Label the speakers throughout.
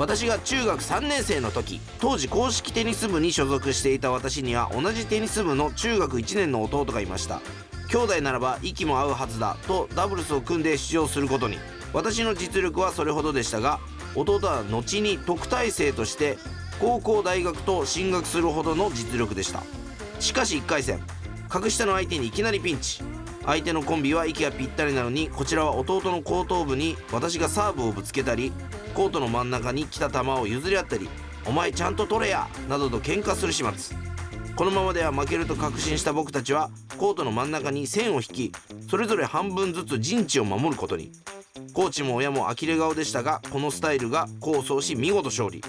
Speaker 1: 私が中学3年生の時当時硬式テニス部に所属していた私には同じテニス部の中学1年の弟がいました。兄弟ならば息も合うはずだとダブルスを組んで出場することに。私の実力はそれほどでしたが弟は後に特待生として高校大学と進学するほどの実力でした。しかし1回戦格下の相手にいきなりピンチ。相手のコンビは息がぴったりなのにこちらは弟の後頭部に私がサーブをぶつけたりコートの真ん中に来た球を譲り合ったり「お前ちゃんと取れや!」などと喧嘩する始末このままでは負けると確信した僕たちはコートの真ん中に線を引きそれぞれ半分ずつ陣地を守ることにコーチも親も呆れ顔でしたがこのスタイルが功を奏し見事勝利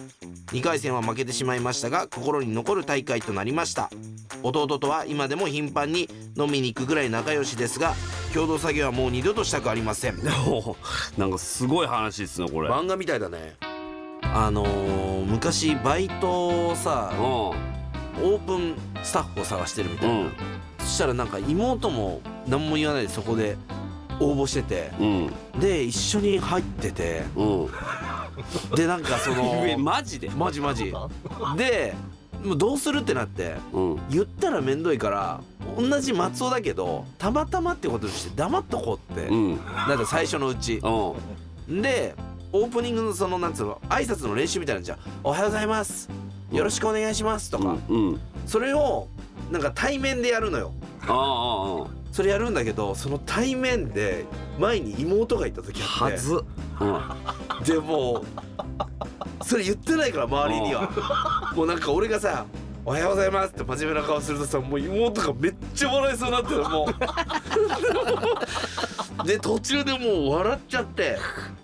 Speaker 1: 2回戦は負けてしまいましたが心に残る大会となりました。弟とは今でも頻繁に飲みに行くぐらい仲良しですが共同作業はもう二度としたくありません。
Speaker 2: お なんかすごい話ですねこれ。
Speaker 1: 漫画みたいだね。あのー昔バイトをさ
Speaker 2: う
Speaker 1: オープンスタッフを探してるみたいな、
Speaker 2: うん。
Speaker 1: そしたらなんか妹も何も言わないでそこで応募してて
Speaker 2: んうん。
Speaker 1: で一緒に入ってて
Speaker 2: うん
Speaker 1: でなんかその
Speaker 2: えマジで。
Speaker 1: マジマジ。でもうどうするってなって
Speaker 2: うん。
Speaker 1: 言ったらめんどいから同じ松尾だけどたまたまってことにして黙っとこうって、
Speaker 2: うん。
Speaker 1: なんか最初のうち。
Speaker 2: うん。
Speaker 1: でオープニングのそのなんつうの挨拶の練習みたいなのじゃん「おはようございます。よろしくお願いします」とか、
Speaker 2: うん
Speaker 1: それをなんか対面でやるのよ。
Speaker 2: ああ
Speaker 1: それやるんだけどその対面で前に妹がいた時あって。
Speaker 2: はず。う ん
Speaker 1: でもうそれ言ってないから周りには。もうなんか俺がさ「おはようございます」って真面目な顔するとさもう妹がめっちゃ笑いそうになってるもう。で途中でもう笑っちゃって。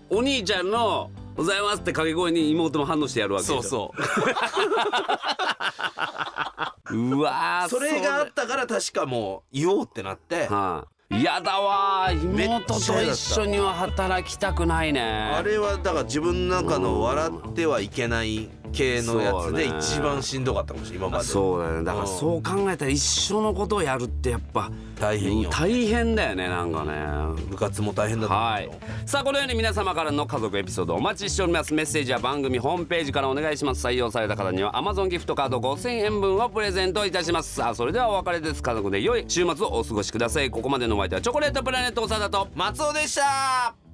Speaker 2: お兄ちゃんの「おはようございます」って掛け声に妹も反応してやるわけでしょ
Speaker 1: そう。
Speaker 2: うわー
Speaker 1: それがあったから確かもう言おうってなって
Speaker 2: はいやだわー。妹と一緒には働きたくないね。
Speaker 1: あれはだから自分の中の笑ってはいけない系のやつで一番しんどかったかもしれない今まで
Speaker 2: そうだよね。だから
Speaker 1: うん
Speaker 2: そう考えたら一緒のことをやるってやっぱ
Speaker 1: 大変よ
Speaker 2: 大変だよねなんかね。
Speaker 1: 部活も大変だと思うよ。
Speaker 2: はい。さあこのように皆様からの家族エピソードお待ちしております。メッセージは番組ホームページからお願いします。採用された方には Amazon ギフトカード5000円分をプレゼントいたします。さあそれではお別れです。家族で良い週末をお過ごしください。ここまでのお相手はチョコレートプラネット長田と
Speaker 1: 松尾でした